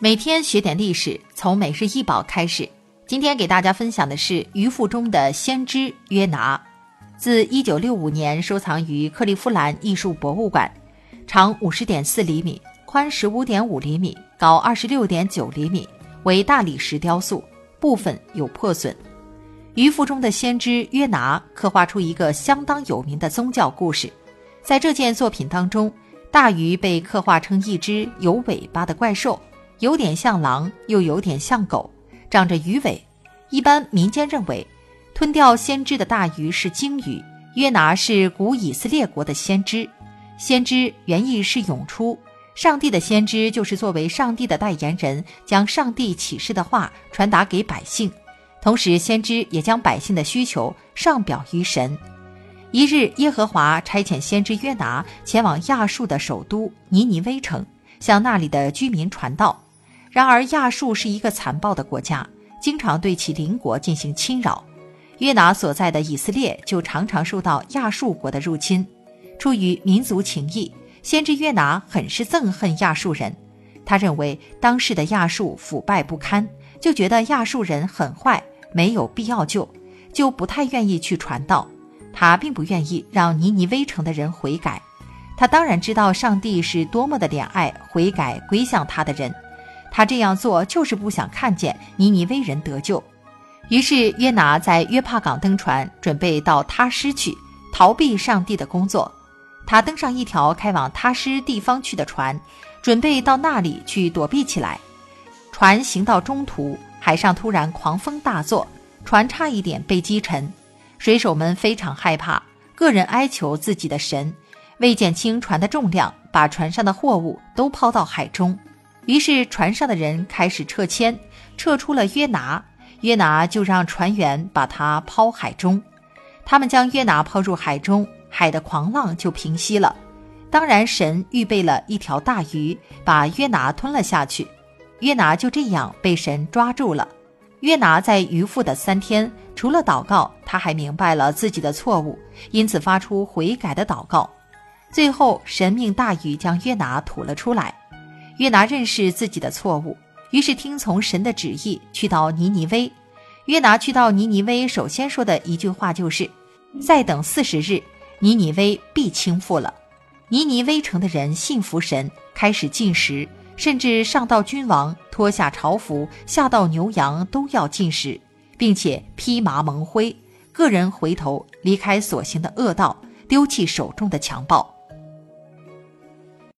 每天学点历史，从每日一宝开始。今天给大家分享的是鱼腹中的先知约拿，自1965年收藏于克利夫兰艺术博物馆，长50.4厘米，宽15.5厘米，高26.9厘米，为大理石雕塑，部分有破损。鱼腹中的先知约拿刻画出一个相当有名的宗教故事，在这件作品当中，大鱼被刻画成一只有尾巴的怪兽。有点像狼，又有点像狗，长着鱼尾。一般民间认为，吞掉先知的大鱼是鲸鱼。约拿是古以色列国的先知，先知原意是涌出，上帝的先知就是作为上帝的代言人，将上帝启示的话传达给百姓。同时，先知也将百姓的需求上表于神。一日，耶和华差遣先知约拿前往亚述的首都尼尼微城，向那里的居民传道。然而，亚述是一个残暴的国家，经常对其邻国进行侵扰。约拿所在的以色列就常常受到亚述国的入侵。出于民族情谊，先知约拿很是憎恨亚述人。他认为当时的亚述腐败不堪，就觉得亚述人很坏，没有必要救，就不太愿意去传道。他并不愿意让尼尼微城的人悔改。他当然知道上帝是多么的怜爱悔改归向他的人。他这样做就是不想看见尼尼微人得救，于是约拿在约帕港登船，准备到他施去逃避上帝的工作。他登上一条开往他施地方去的船，准备到那里去躲避起来。船行到中途，海上突然狂风大作，船差一点被击沉。水手们非常害怕，个人哀求自己的神，为减轻船的重量，把船上的货物都抛到海中。于是船上的人开始撤迁，撤出了约拿，约拿就让船员把他抛海中。他们将约拿抛入海中，海的狂浪就平息了。当然，神预备了一条大鱼，把约拿吞了下去。约拿就这样被神抓住了。约拿在渔父的三天，除了祷告，他还明白了自己的错误，因此发出悔改的祷告。最后，神命大鱼将约拿吐了出来。约拿认识自己的错误，于是听从神的旨意，去到尼尼微。约拿去到尼尼微，首先说的一句话就是：“再等四十日，尼尼微必倾覆了。”尼尼微城的人信服神，开始进食，甚至上到君王脱下朝服，下到牛羊都要进食，并且披麻蒙灰，个人回头离开所行的恶道，丢弃手中的强暴。